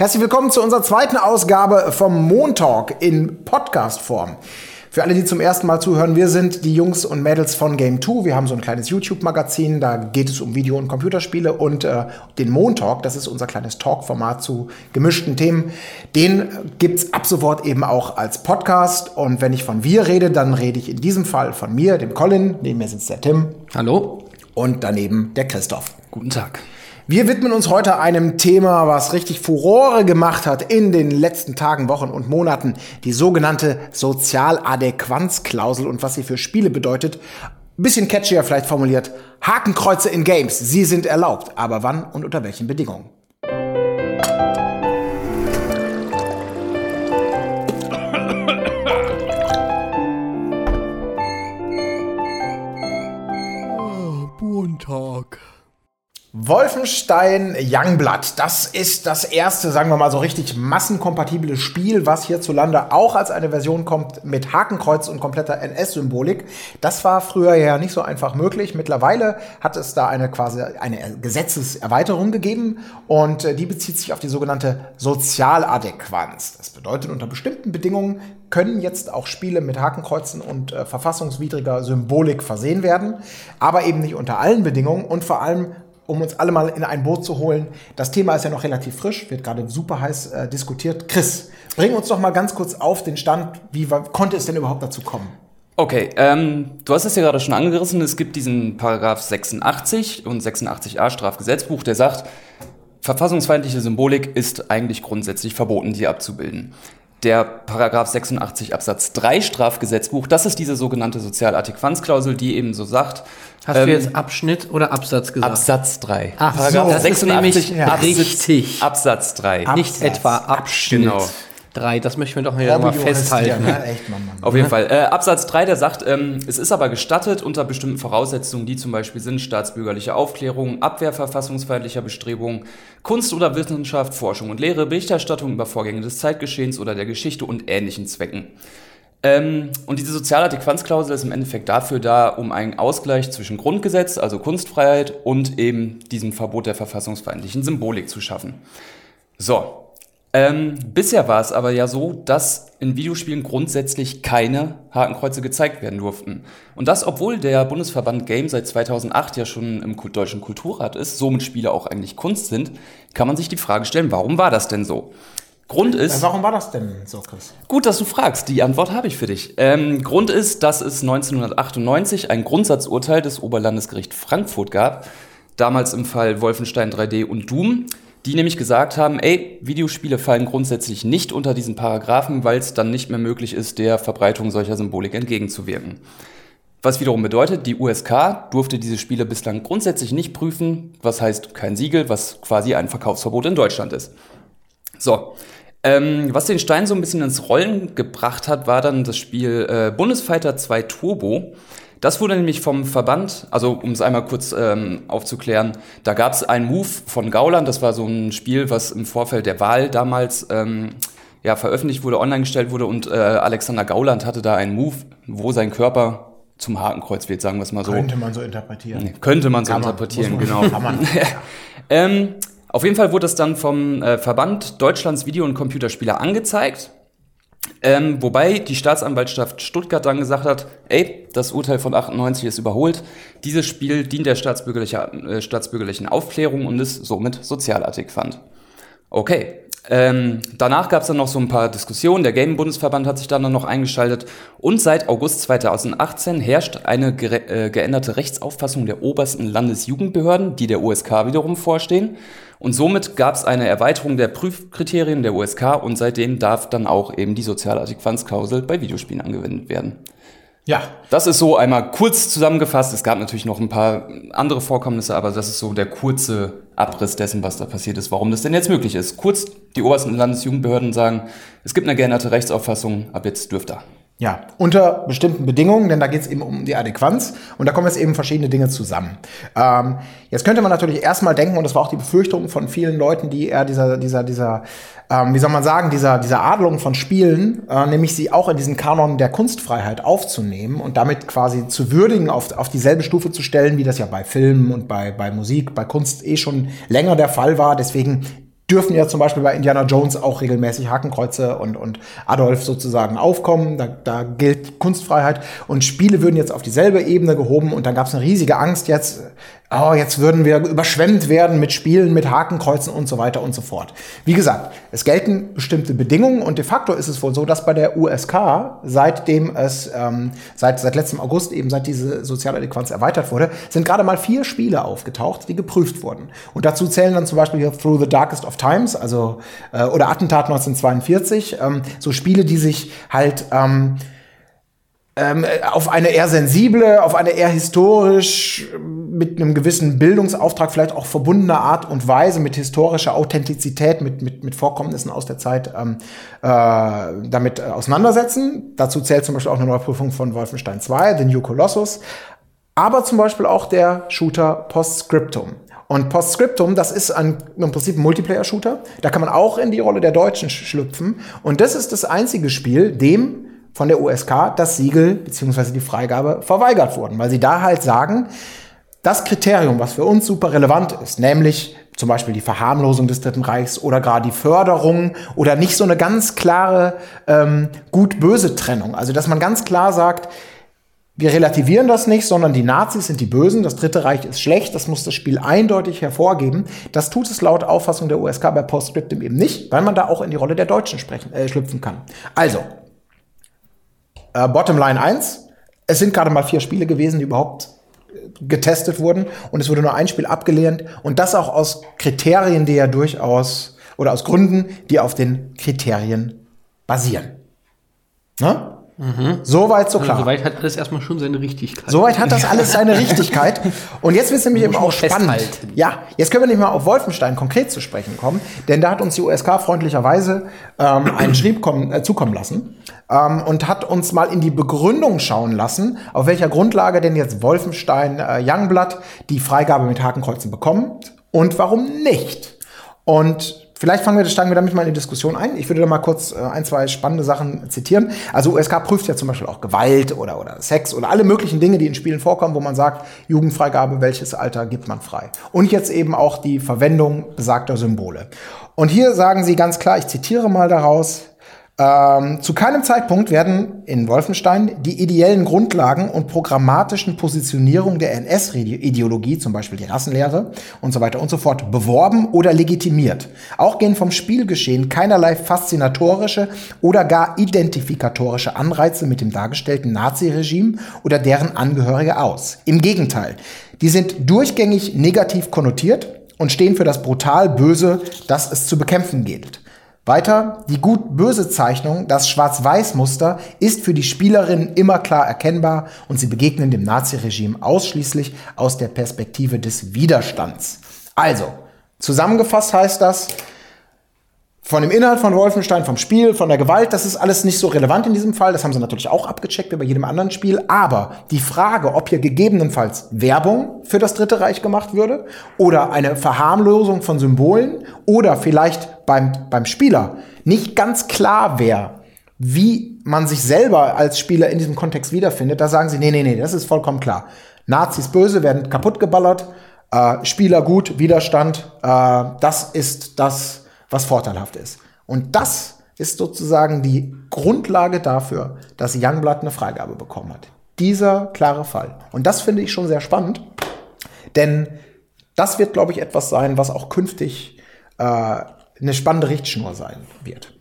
Herzlich willkommen zu unserer zweiten Ausgabe vom Montalk in Podcast-Form. Für alle, die zum ersten Mal zuhören, wir sind die Jungs und Mädels von Game 2. Wir haben so ein kleines YouTube-Magazin, da geht es um Video- und Computerspiele und äh, den Montalk, das ist unser kleines Talk-Format zu gemischten Themen. Den gibt's ab sofort eben auch als Podcast. Und wenn ich von wir rede, dann rede ich in diesem Fall von mir, dem Colin, neben mir sitzt der Tim. Hallo. Und daneben der Christoph. Guten Tag. Wir widmen uns heute einem Thema, was richtig Furore gemacht hat in den letzten Tagen, Wochen und Monaten. Die sogenannte Sozialadäquanzklausel und was sie für Spiele bedeutet. Bisschen catchier vielleicht formuliert. Hakenkreuze in Games. Sie sind erlaubt. Aber wann und unter welchen Bedingungen? Wolfenstein Youngblood, das ist das erste, sagen wir mal so richtig massenkompatible Spiel, was hierzulande auch als eine Version kommt mit Hakenkreuz und kompletter NS-Symbolik. Das war früher ja nicht so einfach möglich. Mittlerweile hat es da eine quasi eine Gesetzeserweiterung gegeben und äh, die bezieht sich auf die sogenannte Sozialadäquanz. Das bedeutet, unter bestimmten Bedingungen können jetzt auch Spiele mit Hakenkreuzen und äh, verfassungswidriger Symbolik versehen werden, aber eben nicht unter allen Bedingungen und vor allem um uns alle mal in ein Boot zu holen. Das Thema ist ja noch relativ frisch, wird gerade super heiß äh, diskutiert. Chris, bring uns doch mal ganz kurz auf den Stand. Wie konnte es denn überhaupt dazu kommen? Okay, ähm, du hast es ja gerade schon angerissen. Es gibt diesen Paragraph 86 und 86a Strafgesetzbuch, der sagt, verfassungsfeindliche Symbolik ist eigentlich grundsätzlich verboten, die abzubilden der Paragraph 86 Absatz 3 Strafgesetzbuch, das ist diese sogenannte Sozialadäquanzklausel, die eben so sagt. Hast ähm, du jetzt Abschnitt oder Absatz gesagt? Absatz 3. Ach, Paragraph so, 86 ja. richtig. Absatz 3. Absatz. Nicht etwa Abschnitt. Genau. 3, das möchten wir doch hier mal festhalten. Ja, echt, Mann, Mann. Auf jeden Fall. Äh, Absatz 3, der sagt, ähm, es ist aber gestattet unter bestimmten Voraussetzungen, die zum Beispiel sind staatsbürgerliche Aufklärung, Abwehr verfassungsfeindlicher Bestrebungen, Kunst oder Wissenschaft, Forschung und Lehre, Berichterstattung über Vorgänge des Zeitgeschehens oder der Geschichte und ähnlichen Zwecken. Ähm, und diese Sozialadäquanzklausel ist im Endeffekt dafür da, um einen Ausgleich zwischen Grundgesetz, also Kunstfreiheit, und eben diesem Verbot der verfassungsfeindlichen Symbolik zu schaffen. So, ähm, bisher war es aber ja so, dass in Videospielen grundsätzlich keine Hakenkreuze gezeigt werden durften. Und das, obwohl der Bundesverband Game seit 2008 ja schon im Deutschen Kulturrat ist, somit Spiele auch eigentlich Kunst sind, kann man sich die Frage stellen, warum war das denn so? Grund äh, ist. Warum war das denn so, Chris? Gut, dass du fragst. Die Antwort habe ich für dich. Ähm, Grund ist, dass es 1998 ein Grundsatzurteil des Oberlandesgericht Frankfurt gab, damals im Fall Wolfenstein 3D und Doom die nämlich gesagt haben, ey, Videospiele fallen grundsätzlich nicht unter diesen Paragraphen, weil es dann nicht mehr möglich ist, der Verbreitung solcher Symbolik entgegenzuwirken. Was wiederum bedeutet, die USK durfte diese Spiele bislang grundsätzlich nicht prüfen, was heißt kein Siegel, was quasi ein Verkaufsverbot in Deutschland ist. So, ähm, was den Stein so ein bisschen ins Rollen gebracht hat, war dann das Spiel äh, Bundesfighter 2 Turbo. Das wurde nämlich vom Verband, also um es einmal kurz ähm, aufzuklären, da gab es einen Move von Gauland, das war so ein Spiel, was im Vorfeld der Wahl damals ähm, ja, veröffentlicht wurde, online gestellt wurde und äh, Alexander Gauland hatte da einen Move, wo sein Körper zum Hakenkreuz wird, sagen wir es mal so. Könnte man so interpretieren. Nee, könnte man so Kann interpretieren, man, genau. Ähm, auf jeden Fall wurde das dann vom äh, Verband Deutschlands Video- und Computerspieler angezeigt ähm, wobei die Staatsanwaltschaft Stuttgart dann gesagt hat, ey, das Urteil von 98 ist überholt. Dieses Spiel dient der staatsbürgerlichen, äh, staatsbürgerlichen Aufklärung und ist somit sozialadäquant. Okay. Ähm, danach gab es dann noch so ein paar Diskussionen. Der Game-Bundesverband hat sich dann noch eingeschaltet. Und seit August 2018 herrscht eine ge äh, geänderte Rechtsauffassung der obersten Landesjugendbehörden, die der USK wiederum vorstehen. Und somit gab es eine Erweiterung der Prüfkriterien der USK und seitdem darf dann auch eben die soziale bei Videospielen angewendet werden. Ja. Das ist so einmal kurz zusammengefasst. Es gab natürlich noch ein paar andere Vorkommnisse, aber das ist so der kurze Abriss dessen, was da passiert ist, warum das denn jetzt möglich ist. Kurz, die obersten Landesjugendbehörden sagen, es gibt eine geänderte Rechtsauffassung, ab jetzt dürft ihr. Ja, unter bestimmten Bedingungen, denn da geht es eben um die Adäquanz und da kommen jetzt eben verschiedene Dinge zusammen. Ähm, jetzt könnte man natürlich erstmal denken, und das war auch die Befürchtung von vielen Leuten, die eher dieser, dieser, dieser, ähm, wie soll man sagen, dieser, dieser Adelung von Spielen, äh, nämlich sie auch in diesen Kanon der Kunstfreiheit aufzunehmen und damit quasi zu würdigen, auf, auf dieselbe Stufe zu stellen, wie das ja bei Filmen und bei, bei Musik, bei Kunst eh schon länger der Fall war. Deswegen dürfen ja zum Beispiel bei Indiana Jones auch regelmäßig Hakenkreuze und, und Adolf sozusagen aufkommen. Da, da gilt Kunstfreiheit. Und Spiele würden jetzt auf dieselbe Ebene gehoben und dann gab es eine riesige Angst jetzt, oh, jetzt würden wir überschwemmt werden mit Spielen, mit Hakenkreuzen und so weiter und so fort. Wie gesagt, es gelten bestimmte Bedingungen und de facto ist es wohl so, dass bei der USK, seitdem es ähm, seit, seit letztem August eben seit diese Sozialadäquanz erweitert wurde, sind gerade mal vier Spiele aufgetaucht, die geprüft wurden. Und dazu zählen dann zum Beispiel Through the Darkest of Times, also äh, oder Attentat 1942, ähm, so Spiele, die sich halt ähm, ähm, auf eine eher sensible, auf eine eher historisch mit einem gewissen Bildungsauftrag vielleicht auch verbundene Art und Weise, mit historischer Authentizität, mit, mit, mit Vorkommnissen aus der Zeit ähm, äh, damit auseinandersetzen. Dazu zählt zum Beispiel auch eine Neuprüfung von Wolfenstein 2, The New Colossus, aber zum Beispiel auch der Shooter Postscriptum. Und Postscriptum, das ist ein, im Prinzip ein Multiplayer-Shooter. Da kann man auch in die Rolle der Deutschen schlüpfen. Und das ist das einzige Spiel, dem von der USK das Siegel bzw. die Freigabe verweigert wurden, weil sie da halt sagen, das Kriterium, was für uns super relevant ist, nämlich zum Beispiel die Verharmlosung des Dritten Reichs oder gerade die Förderung oder nicht so eine ganz klare ähm, gut-böse Trennung. Also dass man ganz klar sagt, wir relativieren das nicht, sondern die Nazis sind die Bösen, das Dritte Reich ist schlecht, das muss das Spiel eindeutig hervorgeben. Das tut es laut Auffassung der USK bei Postscriptum eben nicht, weil man da auch in die Rolle der Deutschen sprechen, äh, schlüpfen kann. Also, äh, Bottomline 1, es sind gerade mal vier Spiele gewesen, die überhaupt äh, getestet wurden und es wurde nur ein Spiel abgelehnt und das auch aus Kriterien, die ja durchaus oder aus Gründen, die auf den Kriterien basieren. Ne? Mhm. Soweit so klar. Also, soweit hat alles erstmal schon seine Richtigkeit. Soweit hat das alles seine Richtigkeit. Und jetzt wird es nämlich eben auch spannend. Festhalten. Ja, jetzt können wir nicht mal auf Wolfenstein konkret zu sprechen kommen, denn da hat uns die USK freundlicherweise ähm, einen Schrieb kommen, äh, zukommen lassen ähm, und hat uns mal in die Begründung schauen lassen, auf welcher Grundlage denn jetzt Wolfenstein äh, Youngblood die Freigabe mit Hakenkreuzen bekommt und warum nicht. Und Vielleicht fangen wir, steigen wir damit mal in die Diskussion ein. Ich würde da mal kurz äh, ein, zwei spannende Sachen zitieren. Also USK prüft ja zum Beispiel auch Gewalt oder, oder Sex oder alle möglichen Dinge, die in Spielen vorkommen, wo man sagt, Jugendfreigabe, welches Alter gibt man frei. Und jetzt eben auch die Verwendung besagter Symbole. Und hier sagen sie ganz klar, ich zitiere mal daraus, ähm, zu keinem Zeitpunkt werden in Wolfenstein die ideellen Grundlagen und programmatischen Positionierung der NS-Ideologie, zum Beispiel die Rassenlehre und so weiter und so fort, beworben oder legitimiert. Auch gehen vom Spielgeschehen keinerlei faszinatorische oder gar identifikatorische Anreize mit dem dargestellten Nazi-Regime oder deren Angehörige aus. Im Gegenteil, die sind durchgängig negativ konnotiert und stehen für das brutal Böse, das es zu bekämpfen gilt. Weiter, die gut-böse Zeichnung, das Schwarz-Weiß-Muster, ist für die Spielerinnen immer klar erkennbar und sie begegnen dem Naziregime ausschließlich aus der Perspektive des Widerstands. Also, zusammengefasst heißt das, von dem Inhalt von Wolfenstein, vom Spiel, von der Gewalt, das ist alles nicht so relevant in diesem Fall. Das haben sie natürlich auch abgecheckt wie bei jedem anderen Spiel. Aber die Frage, ob hier gegebenenfalls Werbung für das Dritte Reich gemacht würde oder eine Verharmlosung von Symbolen oder vielleicht beim, beim Spieler nicht ganz klar wäre, wie man sich selber als Spieler in diesem Kontext wiederfindet, da sagen sie, nee, nee, nee, das ist vollkommen klar. Nazis böse werden kaputt geballert, äh, Spieler gut, Widerstand, äh, das ist das, was vorteilhaft ist. Und das ist sozusagen die Grundlage dafür, dass Youngblood eine Freigabe bekommen hat. Dieser klare Fall. Und das finde ich schon sehr spannend, denn das wird, glaube ich, etwas sein, was auch künftig äh, eine spannende Richtschnur sein wird.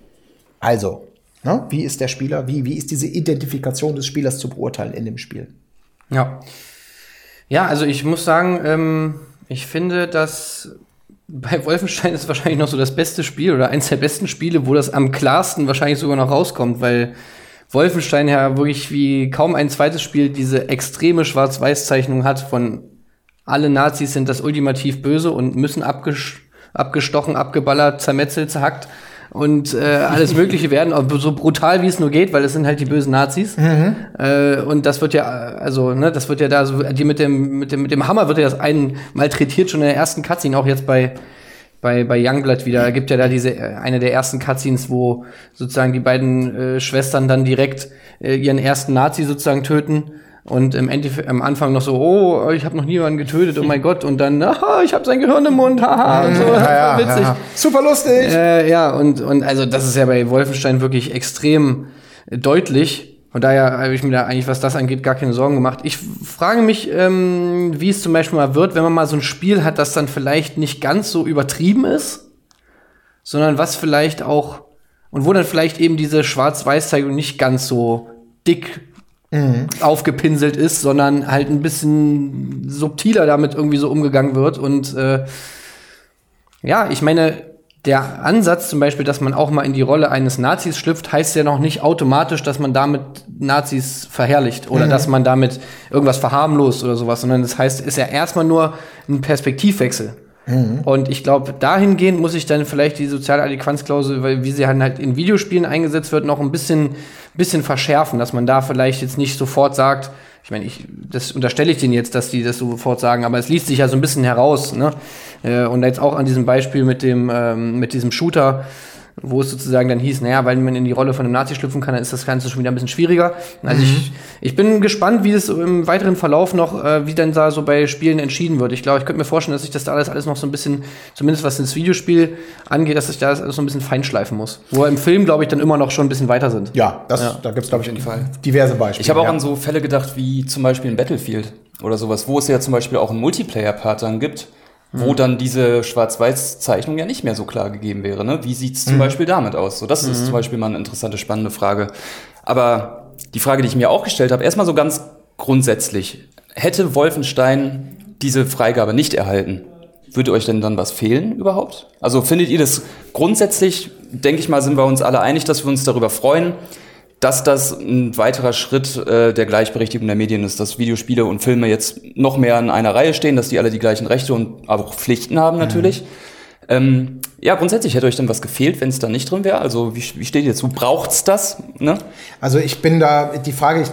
Also, ne, wie ist der Spieler, wie, wie ist diese Identifikation des Spielers zu beurteilen in dem Spiel? Ja. Ja, also ich muss sagen, ähm, ich finde, dass bei Wolfenstein ist wahrscheinlich noch so das beste Spiel oder eins der besten Spiele, wo das am klarsten wahrscheinlich sogar noch rauskommt, weil Wolfenstein ja wirklich wie kaum ein zweites Spiel diese extreme Schwarz-Weiß-Zeichnung hat von alle Nazis sind das ultimativ böse und müssen abgestochen, abgeballert, zermetzelt, zerhackt und äh, alles Mögliche werden, so brutal wie es nur geht, weil es sind halt die bösen Nazis. Mhm. Äh, und das wird ja, also, ne, das wird ja da so, die mit dem, mit dem, mit dem Hammer wird ja das einen malträtiert schon in der ersten Cutscene, auch jetzt bei bei, bei Youngblood wieder. Da gibt ja da diese äh, eine der ersten Cutscenes, wo sozusagen die beiden äh, Schwestern dann direkt äh, ihren ersten Nazi sozusagen töten und im Endeffekt am Anfang noch so, oh, ich habe noch niemanden getötet, oh mein Gott, und dann, ah, ich habe sein Gehirn im Mund, haha, und so, ja, ja, witzig. Ja. Super lustig. Äh, ja, und, und also das ist ja bei Wolfenstein wirklich extrem deutlich. Von daher habe ich mir da eigentlich, was das angeht, gar keine Sorgen gemacht. Ich frage mich, ähm, wie es zum Beispiel mal wird, wenn man mal so ein Spiel hat, das dann vielleicht nicht ganz so übertrieben ist, sondern was vielleicht auch, und wo dann vielleicht eben diese Schwarz-Weiß-Zeigung nicht ganz so dick mhm. aufgepinselt ist, sondern halt ein bisschen subtiler damit irgendwie so umgegangen wird. Und äh, ja, ich meine, der Ansatz zum Beispiel, dass man auch mal in die Rolle eines Nazis schlüpft, heißt ja noch nicht automatisch, dass man damit Nazis verherrlicht oder mhm. dass man damit irgendwas verharmlost oder sowas, sondern das heißt, ist ja erstmal nur ein Perspektivwechsel. Mhm. Und ich glaube, dahingehend muss ich dann vielleicht die soziale Adäquanzklausel, weil wie sie halt in Videospielen eingesetzt wird, noch ein bisschen, bisschen verschärfen, dass man da vielleicht jetzt nicht sofort sagt, ich meine, ich, das unterstelle ich denen jetzt, dass die das sofort sagen, aber es liest sich ja so ein bisschen heraus, ne? Äh, und jetzt auch an diesem Beispiel mit dem, ähm, mit diesem Shooter, wo es sozusagen dann hieß, naja, weil man in die Rolle von einem Nazi schlüpfen kann, dann ist das Ganze schon wieder ein bisschen schwieriger. Also mhm. ich, ich bin gespannt, wie es im weiteren Verlauf noch, äh, wie denn da so bei Spielen entschieden wird. Ich glaube, ich könnte mir vorstellen, dass sich das da alles, alles noch so ein bisschen, zumindest was das Videospiel angeht, dass sich da alles so ein bisschen feinschleifen muss. Wo im Film, glaube ich, dann immer noch schon ein bisschen weiter sind. Ja, das, ja. da gibt es, glaube ich, diverse Beispiele. Ich habe auch ja. an so Fälle gedacht, wie zum Beispiel in Battlefield oder sowas, wo es ja zum Beispiel auch einen Multiplayer-Part dann gibt wo dann diese Schwarz-Weiß-Zeichnung ja nicht mehr so klar gegeben wäre. Ne? Wie sieht's zum mhm. Beispiel damit aus? So, das mhm. ist zum Beispiel mal eine interessante, spannende Frage. Aber die Frage, die ich mir auch gestellt habe, erstmal so ganz grundsätzlich. Hätte Wolfenstein diese Freigabe nicht erhalten, würde euch denn dann was fehlen überhaupt? Also findet ihr das grundsätzlich, denke ich mal, sind wir uns alle einig, dass wir uns darüber freuen, dass das ein weiterer Schritt äh, der Gleichberechtigung der Medien ist, dass Videospiele und Filme jetzt noch mehr in einer Reihe stehen, dass die alle die gleichen Rechte und auch Pflichten haben natürlich. Mhm. Ähm, ja, grundsätzlich hätte euch dann was gefehlt, wenn es da nicht drin wäre. Also wie, wie steht ihr dazu? Braucht's das? Ne? Also ich bin da, die Frage, ich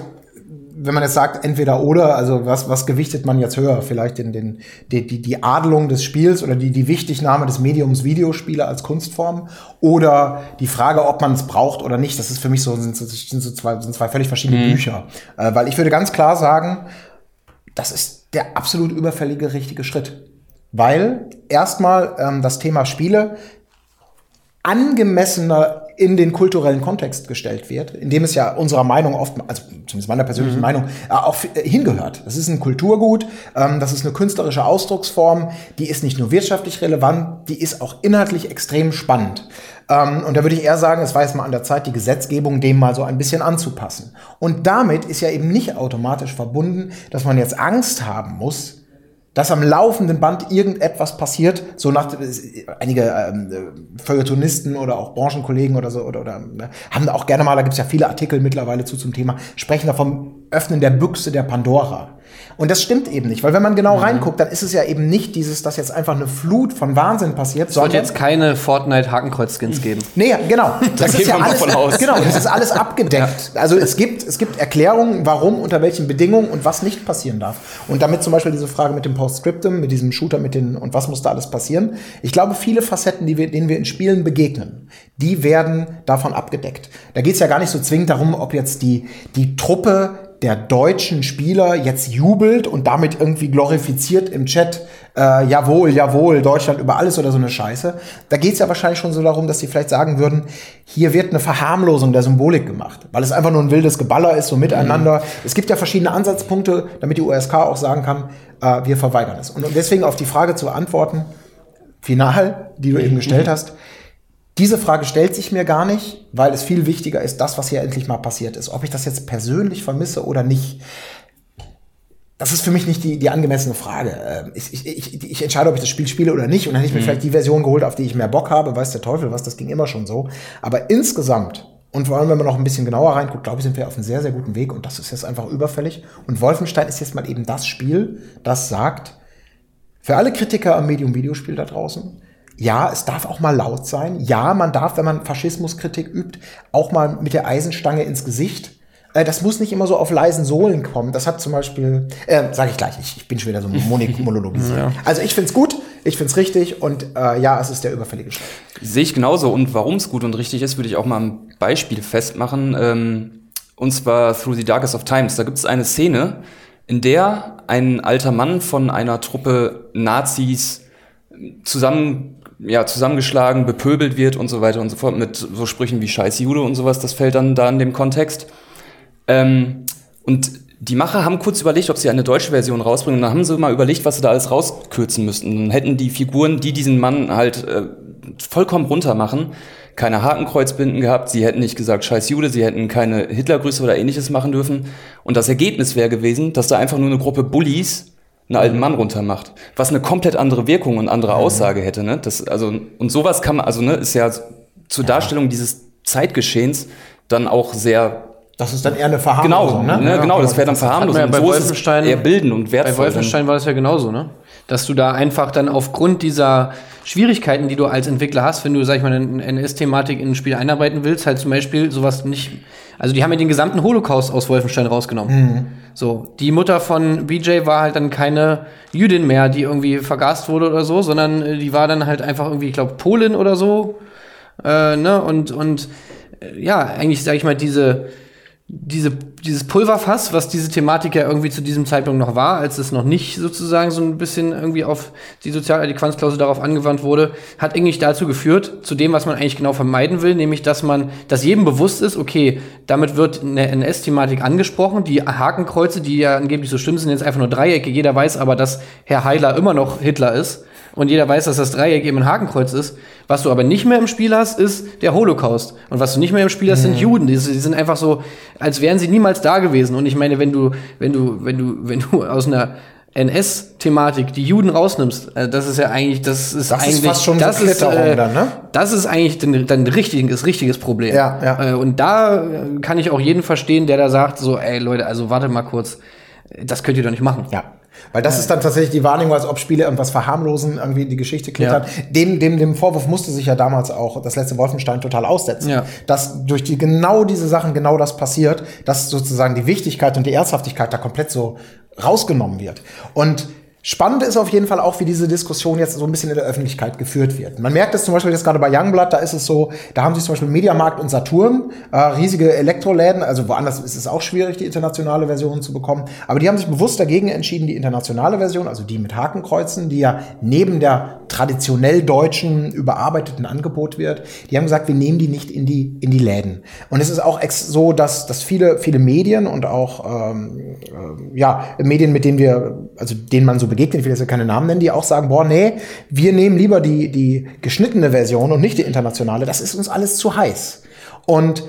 wenn man jetzt sagt, entweder oder, also was, was gewichtet man jetzt höher? Vielleicht den, den, die, die, die Adelung des Spiels oder die, die Wichtignahme des Mediums Videospiele als Kunstform oder die Frage, ob man es braucht oder nicht. Das ist für mich so, sind, sind so zwei, sind zwei völlig verschiedene mhm. Bücher. Äh, weil ich würde ganz klar sagen, das ist der absolut überfällige richtige Schritt. Weil erstmal ähm, das Thema Spiele angemessener in den kulturellen Kontext gestellt wird, in dem es ja unserer Meinung oft, also zumindest meiner persönlichen mhm. Meinung, äh, auch äh, hingehört. Das ist ein Kulturgut, ähm, das ist eine künstlerische Ausdrucksform, die ist nicht nur wirtschaftlich relevant, die ist auch inhaltlich extrem spannend. Ähm, und da würde ich eher sagen, es war jetzt mal an der Zeit, die Gesetzgebung dem mal so ein bisschen anzupassen. Und damit ist ja eben nicht automatisch verbunden, dass man jetzt Angst haben muss, dass am laufenden Band irgendetwas passiert, so nach einige ähm, Feuilletonisten oder auch Branchenkollegen oder so oder, oder ne, haben auch gerne mal, da gibt's ja viele Artikel mittlerweile zu zum Thema, sprechen da vom Öffnen der Büchse der Pandora. Und das stimmt eben nicht, weil wenn man genau mhm. reinguckt, dann ist es ja eben nicht dieses, dass jetzt einfach eine Flut von Wahnsinn passiert. Es wird jetzt keine Fortnite-Hakenkreuz-Skins geben. Nee, genau. Das da ist ja alles, aus. Genau, das ist alles abgedeckt. Ja. Also es gibt, es gibt Erklärungen, warum, unter welchen Bedingungen und was nicht passieren darf. Und damit zum Beispiel diese Frage mit dem Postscriptum, mit diesem Shooter, mit den und was muss da alles passieren. Ich glaube, viele Facetten, die wir, denen wir in Spielen begegnen, die werden davon abgedeckt. Da geht es ja gar nicht so zwingend darum, ob jetzt die, die Truppe der deutschen Spieler jetzt jubelt und damit irgendwie glorifiziert im Chat, äh, jawohl, jawohl, Deutschland über alles oder so eine Scheiße. Da geht es ja wahrscheinlich schon so darum, dass sie vielleicht sagen würden, hier wird eine Verharmlosung der Symbolik gemacht, weil es einfach nur ein wildes Geballer ist, so miteinander. Mhm. Es gibt ja verschiedene Ansatzpunkte, damit die USK auch sagen kann, äh, wir verweigern es. Und deswegen auf die Frage zu antworten, final, die du eben gestellt hast, diese Frage stellt sich mir gar nicht, weil es viel wichtiger ist, das, was hier endlich mal passiert ist. Ob ich das jetzt persönlich vermisse oder nicht, das ist für mich nicht die, die angemessene Frage. Ähm, ich, ich, ich, ich entscheide, ob ich das Spiel spiele oder nicht. Und dann hätte ich mir mhm. vielleicht die Version geholt, auf die ich mehr Bock habe. Weiß der Teufel was, das ging immer schon so. Aber insgesamt, und vor allem, wenn man noch ein bisschen genauer reinguckt, glaube ich, sind wir auf einem sehr, sehr guten Weg. Und das ist jetzt einfach überfällig. Und Wolfenstein ist jetzt mal eben das Spiel, das sagt, für alle Kritiker am Medium-Videospiel da draußen, ja, es darf auch mal laut sein. Ja, man darf, wenn man Faschismuskritik übt, auch mal mit der Eisenstange ins Gesicht. Äh, das muss nicht immer so auf leisen Sohlen kommen. Das hat zum Beispiel, äh, sage ich gleich, ich, ich, bin schon wieder so monologisiert. ja. Also ich find's gut, ich find's richtig und äh, ja, es ist der überfällige Schritt. Sehe ich genauso. Und warum es gut und richtig ist, würde ich auch mal ein Beispiel festmachen. Ähm und zwar Through the Darkest of Times. Da gibt es eine Szene, in der ein alter Mann von einer Truppe Nazis zusammen, ja, zusammengeschlagen, bepöbelt wird und so weiter und so fort mit so Sprüchen wie Scheiß Jude und sowas. Das fällt dann da in dem Kontext. Ähm, und die Macher haben kurz überlegt, ob sie eine deutsche Version rausbringen. Und dann haben sie mal überlegt, was sie da alles rauskürzen müssten. Dann hätten die Figuren, die diesen Mann halt äh, vollkommen runter machen, keine Hakenkreuzbinden gehabt, sie hätten nicht gesagt Scheiß Jude, sie hätten keine Hitlergrüße oder ähnliches machen dürfen. Und das Ergebnis wäre gewesen, dass da einfach nur eine Gruppe Bullies einen alten Mann runtermacht, was eine komplett andere Wirkung und andere Aussage hätte. Ne? Das, also, und sowas kann man, also ne, ist ja zur Darstellung dieses Zeitgeschehens dann auch sehr das ist dann eher eine Verharmlosung, genau, ne? ne? Genau, das wäre dann Verharmlosung. Ja bei so Wolfenstein eher bilden und wertvoll. Bei Wolfenstein war das ja genauso, ne? Dass du da einfach dann aufgrund dieser Schwierigkeiten, die du als Entwickler hast, wenn du, sag ich mal, eine NS-Thematik in ein Spiel einarbeiten willst, halt zum Beispiel sowas nicht. Also die haben ja den gesamten Holocaust aus Wolfenstein rausgenommen. Mhm. So, die Mutter von BJ war halt dann keine Jüdin mehr, die irgendwie vergast wurde oder so, sondern äh, die war dann halt einfach irgendwie, ich glaube, Polin oder so. Äh, ne? Und, und äh, ja, eigentlich, sag ich mal, diese diese, dieses Pulverfass, was diese Thematik ja irgendwie zu diesem Zeitpunkt noch war, als es noch nicht sozusagen so ein bisschen irgendwie auf die Sozialadäquanzklausel darauf angewandt wurde, hat eigentlich dazu geführt, zu dem, was man eigentlich genau vermeiden will, nämlich, dass man, dass jedem bewusst ist, okay, damit wird eine NS-Thematik angesprochen, die Hakenkreuze, die ja angeblich so schlimm sind, jetzt einfach nur Dreiecke, jeder weiß aber, dass Herr Heiler immer noch Hitler ist und jeder weiß, dass das Dreieck eben ein Hakenkreuz ist. Was du aber nicht mehr im Spiel hast, ist der Holocaust. Und was du nicht mehr im Spiel hast, sind mhm. Juden. Die, die, sind einfach so, als wären sie niemals da gewesen. Und ich meine, wenn du, wenn du, wenn du, wenn du aus einer NS-Thematik die Juden rausnimmst, äh, das ist ja eigentlich, das ist das eigentlich, ist fast schon das ist, äh, dann, ne? das ist eigentlich dann, dann richtiges, richtiges Problem. Ja, ja. Äh, und da kann ich auch jeden verstehen, der da sagt, so, ey Leute, also warte mal kurz, das könnt ihr doch nicht machen. Ja. Weil das ist dann tatsächlich die Wahrnehmung, als ob Spiele irgendwas verharmlosen, irgendwie die Geschichte klettert. Ja. Dem, dem, dem Vorwurf musste sich ja damals auch das letzte Wolfenstein total aussetzen. Ja. Dass durch die genau diese Sachen genau das passiert, dass sozusagen die Wichtigkeit und die Ernsthaftigkeit da komplett so rausgenommen wird. Und Spannend ist auf jeden Fall auch, wie diese Diskussion jetzt so ein bisschen in der Öffentlichkeit geführt wird. Man merkt es zum Beispiel jetzt gerade bei Youngblood, da ist es so, da haben sich zum Beispiel Mediamarkt und Saturn, äh, riesige Elektroläden, also woanders ist es auch schwierig, die internationale Version zu bekommen, aber die haben sich bewusst dagegen entschieden, die internationale Version, also die mit Hakenkreuzen, die ja neben der traditionell deutschen überarbeiteten Angebot wird, die haben gesagt, wir nehmen die nicht in die, in die Läden. Und es ist auch so, dass, dass viele, viele Medien und auch ähm, äh, ja, Medien, mit denen wir, also denen man so begegnet, ich will jetzt keine Namen nennen, die auch sagen, boah, nee, wir nehmen lieber die, die geschnittene Version und nicht die internationale, das ist uns alles zu heiß. Und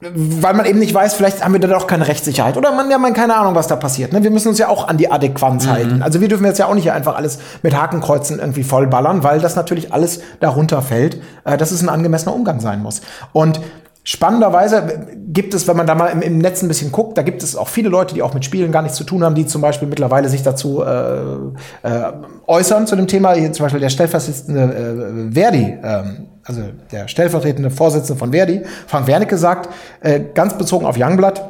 weil man eben nicht weiß, vielleicht haben wir da doch keine Rechtssicherheit oder man ja man keine Ahnung, was da passiert. Ne? Wir müssen uns ja auch an die Adäquanz mhm. halten. Also wir dürfen jetzt ja auch nicht einfach alles mit Hakenkreuzen irgendwie vollballern, weil das natürlich alles darunter fällt, äh, dass es ein angemessener Umgang sein muss. Und Spannenderweise gibt es, wenn man da mal im, im, Netz ein bisschen guckt, da gibt es auch viele Leute, die auch mit Spielen gar nichts zu tun haben, die zum Beispiel mittlerweile sich dazu äh, äh, äußern zu dem Thema. Hier zum Beispiel der stellvertretende äh, Verdi, ähm, also der stellvertretende Vorsitzende von Verdi, Frank Wernicke, sagt, äh, ganz bezogen auf Youngblood,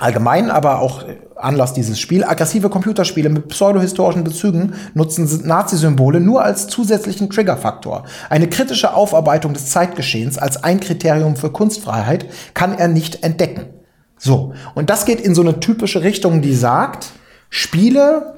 allgemein, aber auch Anlass dieses Spiel. Aggressive Computerspiele mit pseudohistorischen Bezügen nutzen Nazi-Symbole nur als zusätzlichen Triggerfaktor. Eine kritische Aufarbeitung des Zeitgeschehens als ein Kriterium für Kunstfreiheit kann er nicht entdecken. So. Und das geht in so eine typische Richtung, die sagt, Spiele,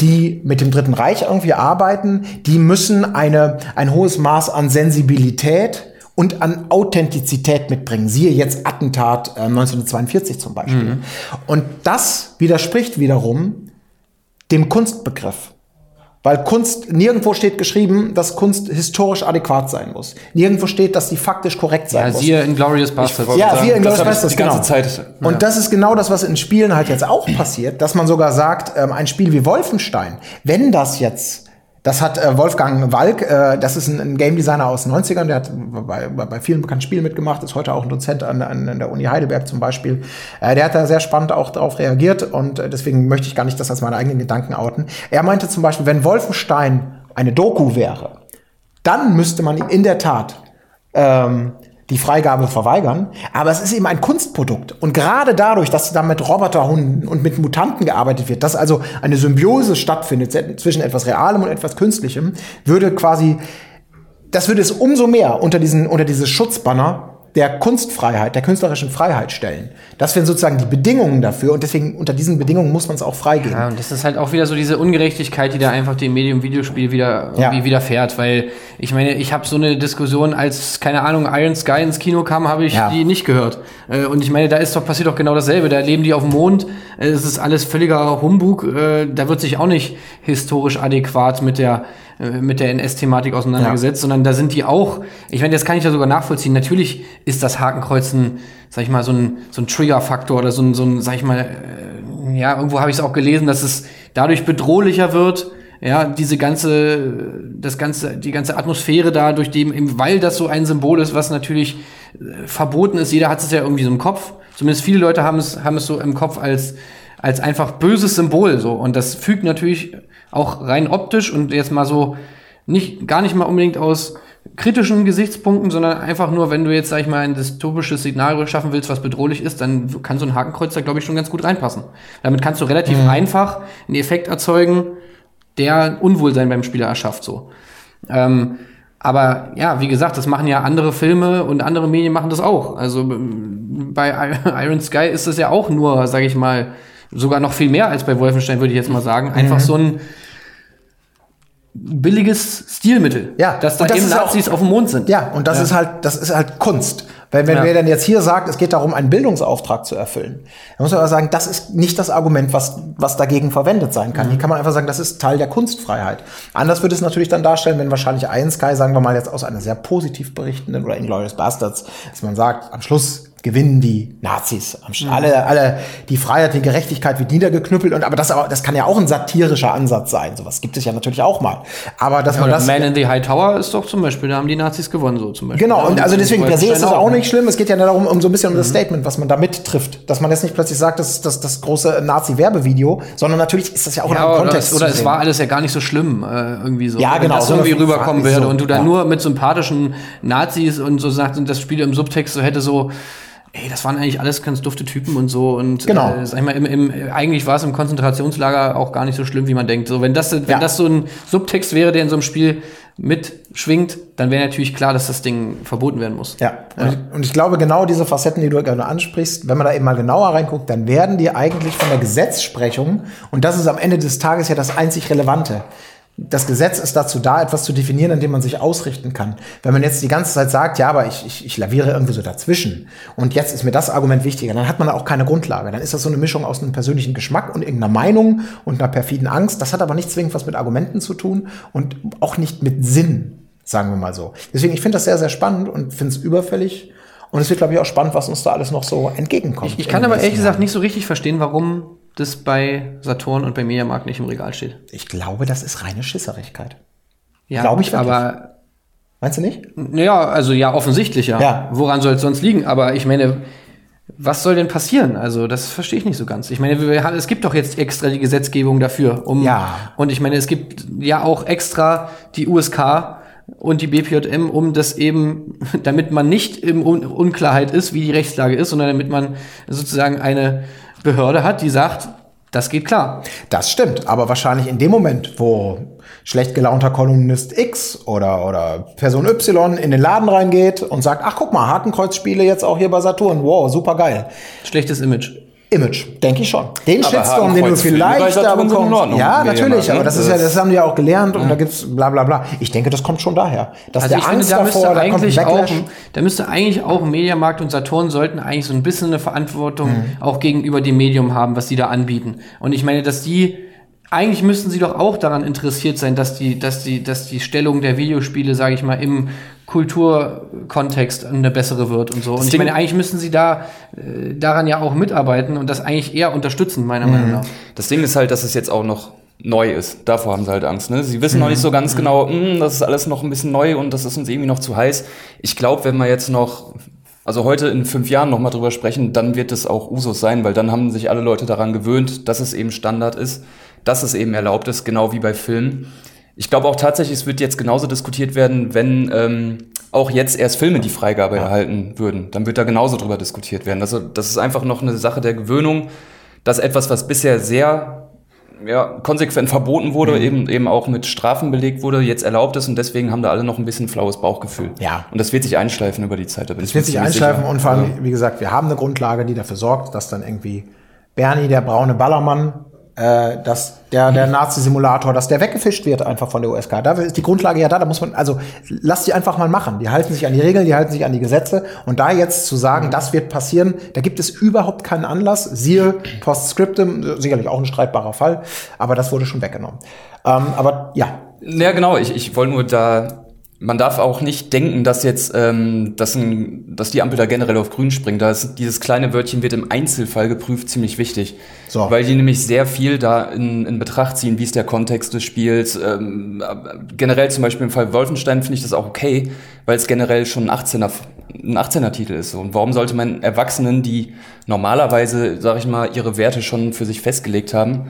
die mit dem Dritten Reich irgendwie arbeiten, die müssen eine, ein hohes Maß an Sensibilität und an Authentizität mitbringen. Siehe jetzt Attentat äh, 1942 zum Beispiel. Mhm. Und das widerspricht wiederum dem Kunstbegriff. Weil Kunst, nirgendwo steht geschrieben, dass Kunst historisch adäquat sein muss. Nirgendwo steht, dass sie faktisch korrekt sein ja, muss. Siehe in Glorious Bastards. Ja, siehe in Glorious Bastards, die ganze genau. Zeit. Und ja. das ist genau das, was in Spielen halt jetzt auch passiert, dass man sogar sagt, ähm, ein Spiel wie Wolfenstein, wenn das jetzt das hat äh, Wolfgang Walk, äh, das ist ein, ein Game Designer aus den 90ern, der hat bei, bei vielen bekannten Spielen mitgemacht, ist heute auch ein Dozent an, an, an der Uni Heidelberg zum Beispiel. Äh, der hat da sehr spannend auch darauf reagiert und äh, deswegen möchte ich gar nicht das als meine eigenen Gedanken outen. Er meinte zum Beispiel, wenn Wolfenstein eine Doku wäre, dann müsste man in der Tat ähm, die Freigabe verweigern. Aber es ist eben ein Kunstprodukt. Und gerade dadurch, dass da mit Roboterhunden und mit Mutanten gearbeitet wird, dass also eine Symbiose stattfindet zwischen etwas Realem und etwas Künstlichem, würde quasi, das würde es umso mehr unter diesen, unter dieses Schutzbanner der Kunstfreiheit, der künstlerischen Freiheit stellen. Das wären sozusagen die Bedingungen dafür und deswegen unter diesen Bedingungen muss man es auch freigeben. Ja, und das ist halt auch wieder so diese Ungerechtigkeit, die da einfach dem Medium Videospiel wieder irgendwie ja. widerfährt, weil ich meine, ich habe so eine Diskussion, als keine Ahnung Iron Sky ins Kino kam, habe ich ja. die nicht gehört. Äh, und ich meine, da ist doch passiert doch genau dasselbe. Da leben die auf dem Mond. Äh, es ist alles völliger Humbug. Äh, da wird sich auch nicht historisch adäquat mit der mit der NS-Thematik auseinandergesetzt, ja. sondern da sind die auch, ich meine, das kann ich ja sogar nachvollziehen. Natürlich ist das Hakenkreuzen, sag ich mal, so ein, so ein Trigger-Faktor oder so ein, so ein, sag ich mal, äh, ja, irgendwo habe ich es auch gelesen, dass es dadurch bedrohlicher wird, ja, diese ganze, das ganze, die ganze Atmosphäre da, durch dem, weil das so ein Symbol ist, was natürlich äh, verboten ist. Jeder hat es ja irgendwie so im Kopf. Zumindest viele Leute haben es, haben es so im Kopf als, als einfach böses Symbol, so. Und das fügt natürlich auch rein optisch und jetzt mal so nicht, gar nicht mal unbedingt aus kritischen Gesichtspunkten, sondern einfach nur, wenn du jetzt, sag ich mal, ein dystopisches Szenario schaffen willst, was bedrohlich ist, dann kann so ein Hakenkreuz da, glaube ich, schon ganz gut reinpassen. Damit kannst du relativ mhm. einfach einen Effekt erzeugen, der Unwohlsein beim Spieler erschafft, so. Ähm, aber ja, wie gesagt, das machen ja andere Filme und andere Medien machen das auch. Also bei Iron Sky ist das ja auch nur, sag ich mal, sogar noch viel mehr als bei Wolfenstein, würde ich jetzt mal sagen. Einfach mhm. so ein billiges Stilmittel. Ja, dass da eben Nazis auch, auf dem Mond sind. Ja, und das ja. ist halt, das ist halt Kunst. Weil wenn ja. wir dann jetzt hier sagt, es geht darum, einen Bildungsauftrag zu erfüllen, dann muss man aber sagen, das ist nicht das Argument, was, was dagegen verwendet sein kann. Mhm. Hier kann man einfach sagen, das ist Teil der Kunstfreiheit. Anders würde es natürlich dann darstellen, wenn wahrscheinlich ein Sky, sagen wir mal jetzt aus einer sehr positiv berichtenden oder Inglourious Bastards, dass man sagt, am Schluss gewinnen die Nazis. Mhm. Alle, alle die Freiheit, die Gerechtigkeit wird niedergeknüppelt. Und aber das, das kann ja auch ein satirischer Ansatz sein. Sowas gibt es ja natürlich auch mal. Aber dass ja, man das Man in the High Tower ist doch zum Beispiel, da haben die Nazis gewonnen so zum Beispiel. Genau. Und also deswegen per se ist das auch nicht schlimm. Es geht ja darum, um so ein bisschen um das mhm. Statement, was man da mittrifft, dass man jetzt nicht plötzlich sagt, das ist das, das große Nazi-Werbevideo, sondern natürlich ist das ja auch ja, in einem Kontext. Oder, oder es war alles ja gar nicht so schlimm äh, irgendwie so. Ja, genau. Wenn das irgendwie rüberkommen würde so, und du dann ja. nur mit sympathischen Nazis und so sagt und das Spiel im Subtext so hätte so ey, das waren eigentlich alles ganz dufte Typen und so. Und genau. äh, sag ich mal, im, im, eigentlich war es im Konzentrationslager auch gar nicht so schlimm, wie man denkt. So, wenn das, wenn ja. das so ein Subtext wäre, der in so einem Spiel mitschwingt, dann wäre natürlich klar, dass das Ding verboten werden muss. Ja. ja. Und, ich, und, ich, glaube, genau diese Facetten, die du gerne ansprichst, wenn man da eben mal genauer reinguckt, dann werden die eigentlich von der Gesetzsprechung, und das ist am Ende des Tages ja das einzig Relevante, das Gesetz ist dazu da, etwas zu definieren, an dem man sich ausrichten kann. Wenn man jetzt die ganze Zeit sagt, ja, aber ich, ich, ich laviere irgendwie so dazwischen und jetzt ist mir das Argument wichtiger, dann hat man auch keine Grundlage. Dann ist das so eine Mischung aus einem persönlichen Geschmack und irgendeiner Meinung und einer perfiden Angst. Das hat aber nicht zwingend was mit Argumenten zu tun und auch nicht mit Sinn, sagen wir mal so. Deswegen, ich finde das sehr, sehr spannend und finde es überfällig. Und es wird, glaube ich, auch spannend, was uns da alles noch so entgegenkommt. Ich, ich kann aber ehrlich gesagt nicht so richtig verstehen, warum das bei Saturn und bei Mediamarkt nicht im Regal steht. Ich glaube, das ist reine Schisserigkeit. Ja, glaube ich wirklich. aber Meinst du nicht? Ja, also ja, offensichtlich ja. ja. Woran soll es sonst liegen? Aber ich meine, was soll denn passieren? Also, das verstehe ich nicht so ganz. Ich meine, es gibt doch jetzt extra die Gesetzgebung dafür, um ja. und ich meine, es gibt ja auch extra die USK und die BPJM, um das eben, damit man nicht im Un Unklarheit ist, wie die Rechtslage ist, sondern damit man sozusagen eine Behörde hat, die sagt, das geht klar. Das stimmt, aber wahrscheinlich in dem Moment, wo schlecht gelaunter Kolumnist X oder, oder Person Y in den Laden reingeht und sagt, ach guck mal, Hakenkreuzspiele jetzt auch hier bei Saturn, wow, super geil. Schlechtes Image. Image, denke ich schon. Den aber Shitstorm, den du vielleicht da bekommst. Ja, natürlich, aber das ist ja, das haben die ja auch gelernt und da gibt's bla bla bla. Ich denke, das kommt schon daher. Dass also der ich Angst finde, da davor, da eigentlich auch, da müsste eigentlich auch Mediamarkt und Saturn sollten eigentlich so ein bisschen eine Verantwortung mhm. auch gegenüber dem Medium haben, was die da anbieten. Und ich meine, dass die eigentlich müssten sie doch auch daran interessiert sein, dass die, dass die, dass die Stellung der Videospiele, sage ich mal, im Kulturkontext eine bessere wird und so. Und ich meine, eigentlich müssen sie da äh, daran ja auch mitarbeiten und das eigentlich eher unterstützen, meiner mhm. Meinung nach. Das Ding ist halt, dass es jetzt auch noch neu ist. Davor haben sie halt Angst. Ne? Sie wissen mhm. noch nicht so ganz mhm. genau, mh, hm, das ist alles noch ein bisschen neu und das ist uns irgendwie noch zu heiß. Ich glaube, wenn wir jetzt noch, also heute in fünf Jahren noch mal drüber sprechen, dann wird es auch Usus sein, weil dann haben sich alle Leute daran gewöhnt, dass es eben Standard ist, dass es eben erlaubt ist, genau wie bei Filmen. Ich glaube auch tatsächlich, es wird jetzt genauso diskutiert werden, wenn ähm, auch jetzt erst Filme die Freigabe ja. erhalten würden. Dann wird da genauso drüber diskutiert werden. Also das ist einfach noch eine Sache der Gewöhnung, dass etwas, was bisher sehr ja, konsequent verboten wurde, mhm. eben, eben auch mit Strafen belegt wurde, jetzt erlaubt ist und deswegen haben da alle noch ein bisschen flaues Bauchgefühl. Ja. Und das wird sich einschleifen über die Zeit. Da das wird sich einschleifen sicher. und vor allem, wie gesagt, wir haben eine Grundlage, die dafür sorgt, dass dann irgendwie Bernie, der braune Ballermann, äh, dass der, der Nazi-Simulator, dass der weggefischt wird einfach von der USK. Da ist die Grundlage ja da, da muss man, also lass die einfach mal machen. Die halten sich an die Regeln, die halten sich an die Gesetze. Und da jetzt zu sagen, das wird passieren, da gibt es überhaupt keinen Anlass. Siehe Postscriptum, sicherlich auch ein streitbarer Fall, aber das wurde schon weggenommen. Ähm, aber ja. Ja, genau, ich, ich wollte nur da man darf auch nicht denken, dass jetzt, ähm, dass, ein, dass die Ampel da generell auf grün springt. Da ist, dieses kleine Wörtchen wird im Einzelfall geprüft, ziemlich wichtig. So. Weil die nämlich sehr viel da in, in Betracht ziehen, wie ist der Kontext des Spiels. Ähm, generell zum Beispiel im Fall Wolfenstein finde ich das auch okay, weil es generell schon ein 18er, ein 18er Titel ist. Und warum sollte man Erwachsenen, die normalerweise, sag ich mal, ihre Werte schon für sich festgelegt haben,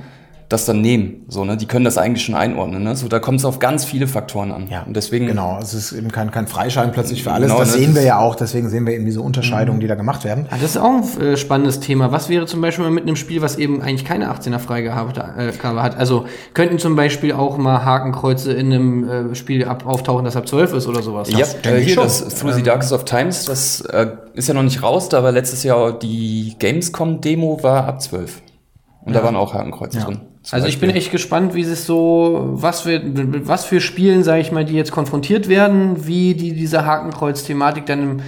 das dann nehmen. So, ne? Die können das eigentlich schon einordnen. Ne? So, da kommt es auf ganz viele Faktoren an. Ja, und deswegen. Genau, es ist eben kein, kein Freischein plötzlich für alles. Genau, das ne? sehen wir ja auch, deswegen sehen wir eben diese Unterscheidungen, mhm. die da gemacht werden. Ja, das ist auch ein äh, spannendes Thema. Was wäre zum Beispiel mit einem Spiel, was eben eigentlich keine 18er Freigabe äh, hat? Also könnten zum Beispiel auch mal Hakenkreuze in einem äh, Spiel ab, auftauchen, das ab 12 ist oder sowas? Ja, äh, hier das Through the Darkest of Times, das äh, ist ja noch nicht raus, da war letztes Jahr die Gamescom-Demo war ab 12. Und ja. da waren auch Hakenkreuze ja. drin. Also ich bin echt gespannt, wie es so, was für, was für Spielen, sage ich mal, die jetzt konfrontiert werden, wie die diese Hakenkreuz-Thematik dann im,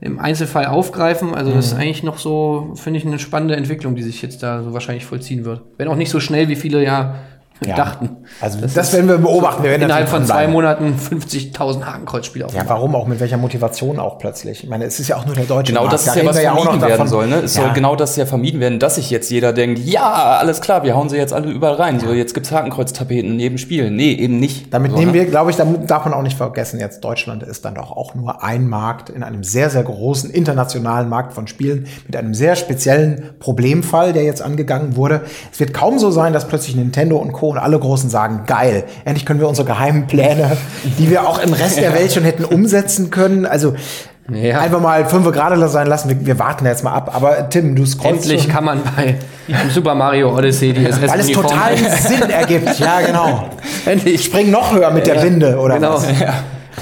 im Einzelfall aufgreifen. Also das ist mhm. eigentlich noch so, finde ich, eine spannende Entwicklung, die sich jetzt da so wahrscheinlich vollziehen wird. Wenn auch nicht so schnell, wie viele ja ja. dachten. Also das, das werden wir beobachten. Wir werden innerhalb von zwei Monaten 50.000 Hakenkreuzspiele auf. Ja, warum auch? Mit welcher Motivation auch plötzlich? Ich meine, es ist ja auch nur der deutsche Genau, Markt. das ist ja, was ja vermieden werden davon. soll. Ne? Es ja. soll genau das ja vermieden werden, dass sich jetzt jeder denkt, ja, alles klar, wir hauen sie jetzt alle überall rein. Ja. So, jetzt gibt's Hakenkreuztapeten in jedem Spiel. Nee, eben nicht. Damit so, nehmen ne? wir, glaube ich, da darf man auch nicht vergessen, jetzt Deutschland ist dann doch auch nur ein Markt in einem sehr, sehr großen internationalen Markt von Spielen mit einem sehr speziellen Problemfall, der jetzt angegangen wurde. Es wird kaum so sein, dass plötzlich Nintendo und Co. und alle großen sagen, geil, endlich können wir unsere geheimen Pläne, die wir auch im Rest der Welt schon hätten umsetzen können. Also ja. Einfach mal fünf gerade sein lassen. Wir, wir, warten jetzt mal ab. Aber Tim, du scrollst. Endlich kann man bei Super Mario Odyssey die SS Weil es total Sinn ergibt. Ja, genau. Endlich. Ich spring noch höher mit ja. der Winde, oder genau. was? Ja.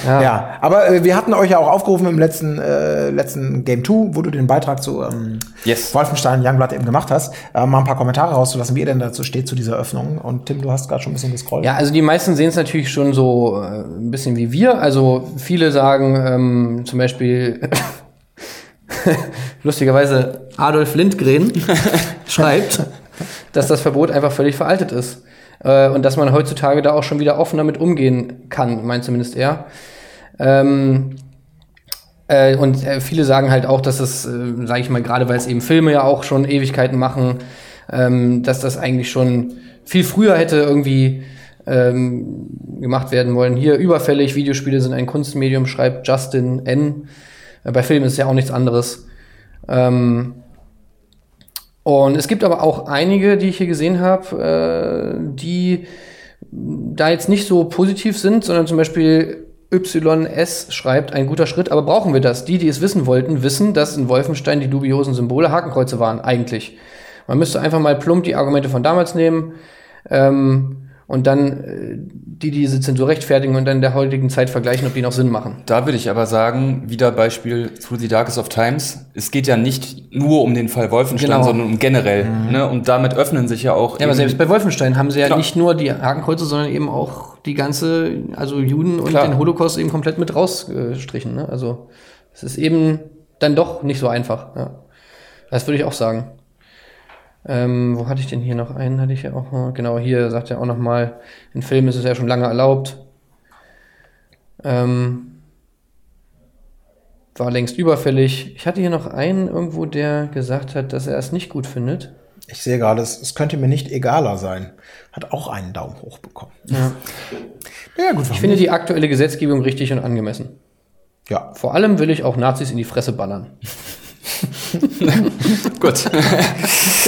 Ja. ja. aber äh, wir hatten euch ja auch aufgerufen im letzten, äh, letzten Game 2, wo du den Beitrag zu ähm, yes. Wolfenstein Youngblood eben gemacht hast, äh, mal ein paar Kommentare rauszulassen, wie ihr denn dazu steht zu dieser Öffnung. Und Tim, du hast gerade schon ein bisschen gescrollt. Ja, also die meisten sehen es natürlich schon so äh, ein bisschen wie wir. Also viele sagen ähm, zum Beispiel lustigerweise Adolf Lindgren schreibt, dass das Verbot einfach völlig veraltet ist. Äh, und dass man heutzutage da auch schon wieder offen damit umgehen kann, meint zumindest er. Ähm, äh, und äh, viele sagen halt auch, dass es, äh, sage ich mal, gerade weil es eben Filme ja auch schon Ewigkeiten machen, ähm, dass das eigentlich schon viel früher hätte irgendwie ähm, gemacht werden wollen. Hier überfällig, Videospiele sind ein Kunstmedium, schreibt Justin N. Äh, bei Filmen ist ja auch nichts anderes. Ähm, und es gibt aber auch einige, die ich hier gesehen habe, äh, die da jetzt nicht so positiv sind, sondern zum Beispiel YS schreibt, ein guter Schritt, aber brauchen wir das? Die, die es wissen wollten, wissen, dass in Wolfenstein die dubiosen Symbole Hakenkreuze waren, eigentlich. Man müsste einfach mal plump die Argumente von damals nehmen. Ähm, und dann äh, die, die diese Zensur rechtfertigen und dann in der heutigen Zeit vergleichen, ob die noch Sinn machen. Da würde ich aber sagen, wieder Beispiel Through the Darkest of Times. Es geht ja nicht nur um den Fall Wolfenstein, genau. sondern um generell. Mhm. Ne? Und damit öffnen sich ja auch. Ja, aber selbst bei Wolfenstein haben sie ja Klar. nicht nur die Hakenkreuze, sondern eben auch die ganze, also Juden und Klar. den Holocaust eben komplett mit rausgestrichen. Ne? Also es ist eben dann doch nicht so einfach. Ja. Das würde ich auch sagen. Ähm, wo hatte ich denn hier noch einen? Hatte ich ja auch mal. Genau, hier sagt er auch noch mal, in Filmen ist es ja schon lange erlaubt. Ähm, war längst überfällig. Ich hatte hier noch einen irgendwo, der gesagt hat, dass er es nicht gut findet. Ich sehe gerade, es, es könnte mir nicht egaler sein. Hat auch einen Daumen hoch bekommen. Ja, ja gut. Ich finde die aktuelle Gesetzgebung richtig und angemessen. Ja. Vor allem will ich auch Nazis in die Fresse ballern. Gut.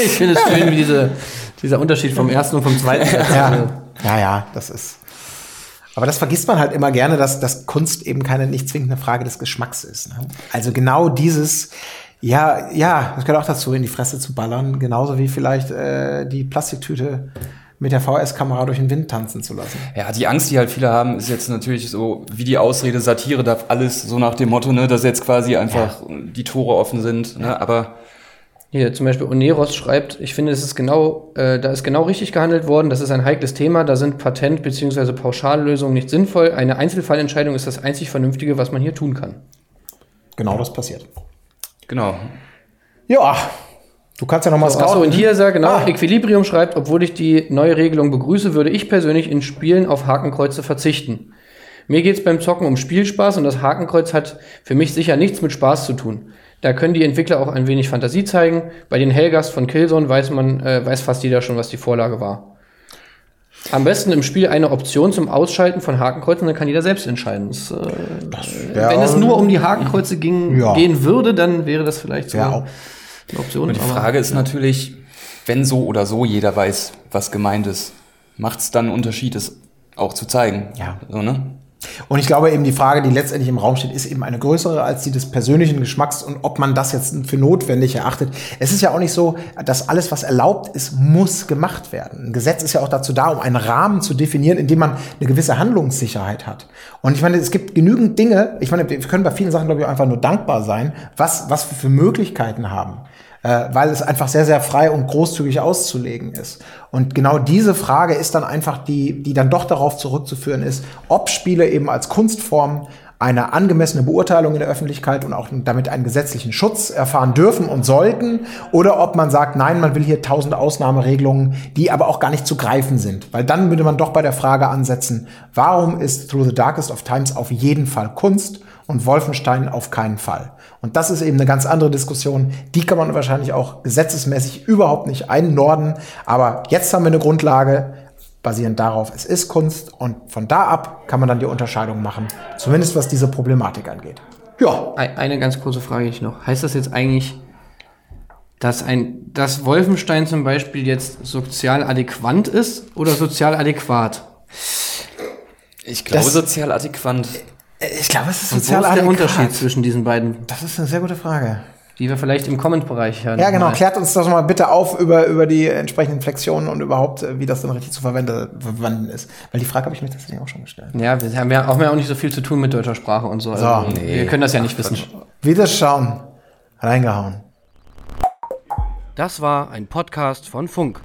ich finde es schön, wie diese, dieser Unterschied vom ersten und vom zweiten. ja. ja, ja, das ist. Aber das vergisst man halt immer gerne, dass, dass Kunst eben keine nicht zwingende Frage des Geschmacks ist. Ne? Also genau dieses, ja, ja, das gehört auch dazu, in die Fresse zu ballern, genauso wie vielleicht äh, die Plastiktüte mit der VS-Kamera durch den Wind tanzen zu lassen. Ja, die Angst, die halt viele haben, ist jetzt natürlich so, wie die Ausrede, Satire darf alles so nach dem Motto, ne, dass jetzt quasi einfach ja. die Tore offen sind. Ne, aber hier zum Beispiel Oneros schreibt, ich finde, es ist genau, äh, da ist genau richtig gehandelt worden. Das ist ein heikles Thema. Da sind Patent- bzw. Pauschallösungen nicht sinnvoll. Eine Einzelfallentscheidung ist das einzig Vernünftige, was man hier tun kann. Genau das passiert. Genau. Ja, Du kannst ja noch mal so, Achso, und hier sagt genau, ah. Equilibrium schreibt, obwohl ich die neue Regelung begrüße, würde ich persönlich in Spielen auf Hakenkreuze verzichten. Mir geht es beim Zocken um Spielspaß und das Hakenkreuz hat für mich sicher nichts mit Spaß zu tun. Da können die Entwickler auch ein wenig Fantasie zeigen. Bei den Helgast von Killzone weiß man, äh, weiß fast jeder schon, was die Vorlage war. Am besten im Spiel eine Option zum Ausschalten von Hakenkreuzen, dann kann jeder selbst entscheiden. Das, äh, das wenn es nur um die Hakenkreuze ging, ja. gehen würde, dann wäre das vielleicht so. Ja, eine Option. Und die Frage ist ja. natürlich, wenn so oder so jeder weiß, was gemeint ist, macht es dann einen Unterschied, es auch zu zeigen. Ja. So, ne? Und ich glaube eben, die Frage, die letztendlich im Raum steht, ist eben eine größere als die des persönlichen Geschmacks und ob man das jetzt für notwendig erachtet. Es ist ja auch nicht so, dass alles, was erlaubt ist, muss gemacht werden. Ein Gesetz ist ja auch dazu da, um einen Rahmen zu definieren, in dem man eine gewisse Handlungssicherheit hat. Und ich meine, es gibt genügend Dinge, ich meine, wir können bei vielen Sachen, glaube ich, einfach nur dankbar sein, was, was wir für Möglichkeiten haben äh, weil es einfach sehr, sehr frei und großzügig auszulegen ist. Und genau diese Frage ist dann einfach die, die dann doch darauf zurückzuführen ist, ob Spiele eben als Kunstform eine angemessene Beurteilung in der Öffentlichkeit und auch damit einen gesetzlichen Schutz erfahren dürfen und sollten, oder ob man sagt, nein, man will hier tausend Ausnahmeregelungen, die aber auch gar nicht zu greifen sind. Weil dann würde man doch bei der Frage ansetzen, warum ist Through the Darkest of Times auf jeden Fall Kunst und Wolfenstein auf keinen Fall. Und das ist eben eine ganz andere Diskussion. Die kann man wahrscheinlich auch gesetzesmäßig überhaupt nicht einnorden. Aber jetzt haben wir eine Grundlage, basierend darauf, es ist Kunst und von da ab kann man dann die Unterscheidung machen. Zumindest was diese Problematik angeht. Ja. Eine ganz kurze Frage ich noch. Heißt das jetzt eigentlich, dass ein, dass Wolfenstein zum Beispiel jetzt sozial adäquat ist oder sozial adäquat? Ich glaube das, sozial adäquat. Ich glaube, es ist sozial Und wo ist der Unterschied zwischen diesen beiden? Das ist eine sehr gute Frage. Die wir vielleicht im Comment-Bereich hören. Ja, genau. Mal. Klärt uns das mal bitte auf über, über die entsprechenden Flexionen und überhaupt, äh, wie das dann richtig zu verwenden ist. Weil die Frage habe ich mir tatsächlich auch schon gestellt. Ja, wir haben ja auch, mehr auch nicht so viel zu tun mit deutscher Sprache und so. so also, nee. Wir können das ja nicht wissen. Wieder schauen. Reingehauen. Das war ein Podcast von Funk.